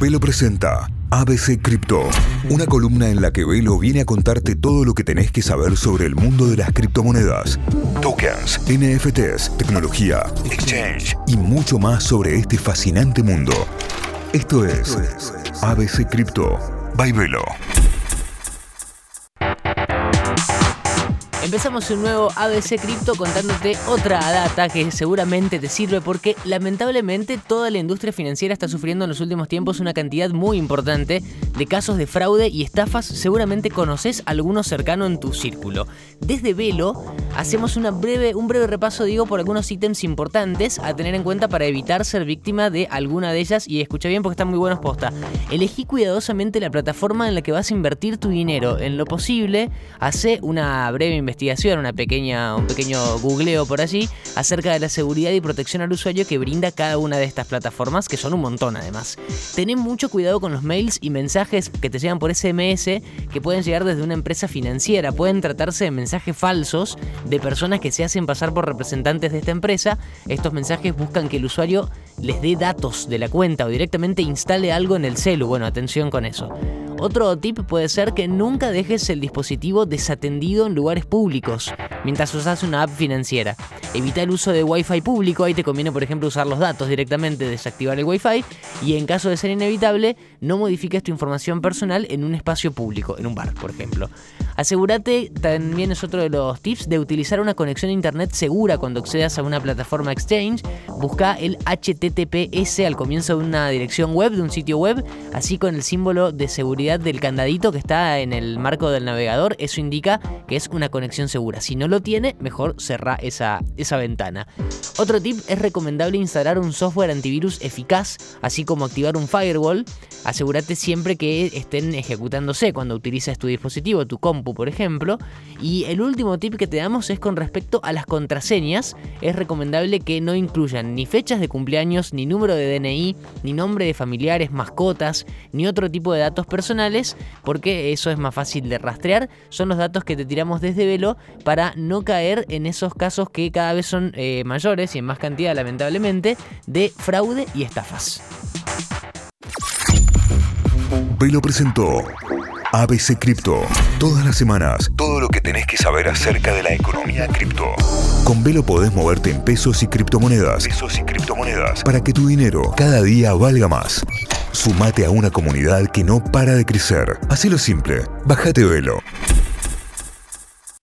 Velo presenta ABC Cripto, una columna en la que Velo viene a contarte todo lo que tenés que saber sobre el mundo de las criptomonedas, tokens, NFTs, tecnología, exchange y mucho más sobre este fascinante mundo. Esto es ABC Cripto by Velo. Empezamos un nuevo ABC Cripto contándote otra data que seguramente te sirve porque lamentablemente toda la industria financiera está sufriendo en los últimos tiempos una cantidad muy importante de casos de fraude y estafas. Seguramente conoces alguno cercano en tu círculo. Desde Velo hacemos una breve, un breve repaso, digo, por algunos ítems importantes a tener en cuenta para evitar ser víctima de alguna de ellas. Y escucha bien porque están muy buenos posta. Elegí cuidadosamente la plataforma en la que vas a invertir tu dinero. En lo posible, hace una breve investigación una pequeña, un pequeño googleo por allí acerca de la seguridad y protección al usuario que brinda cada una de estas plataformas, que son un montón además. Tened mucho cuidado con los mails y mensajes que te llegan por SMS que pueden llegar desde una empresa financiera. Pueden tratarse de mensajes falsos de personas que se hacen pasar por representantes de esta empresa. Estos mensajes buscan que el usuario les dé datos de la cuenta o directamente instale algo en el celu. Bueno, atención con eso. Otro tip puede ser que nunca dejes el dispositivo desatendido en lugares públicos mientras usas una app financiera. Evita el uso de Wi-Fi público, ahí te conviene por ejemplo usar los datos directamente, desactivar el Wi-Fi y en caso de ser inevitable, no modifiques tu información personal en un espacio público, en un bar por ejemplo. Asegúrate, también es otro de los tips, de utilizar una conexión a internet segura cuando accedas a una plataforma exchange. Busca el HTTPS al comienzo de una dirección web, de un sitio web, así con el símbolo de seguridad del candadito que está en el marco del navegador. Eso indica que es una conexión segura. Si no lo tiene, mejor cerrar esa, esa ventana. Otro tip es recomendable instalar un software antivirus eficaz, así como activar un firewall. Asegúrate siempre que estén ejecutándose cuando utilices tu dispositivo, tu compu por ejemplo. Y el último tip que te damos es con respecto a las contraseñas. Es recomendable que no incluyan ni fechas de cumpleaños, ni número de DNI, ni nombre de familiares, mascotas, ni otro tipo de datos porque eso es más fácil de rastrear. Son los datos que te tiramos desde velo para no caer en esos casos que cada vez son eh, mayores y en más cantidad lamentablemente de fraude y estafas. Velo presentó ABC Cripto. Todas las semanas, todo lo que tenés que saber acerca de la economía cripto. Con Velo podés moverte en pesos y criptomonedas. Pesos y criptomonedas. Para que tu dinero cada día valga más. Sumate a una comunidad que no para de crecer. Hacelo simple. Bájate Velo.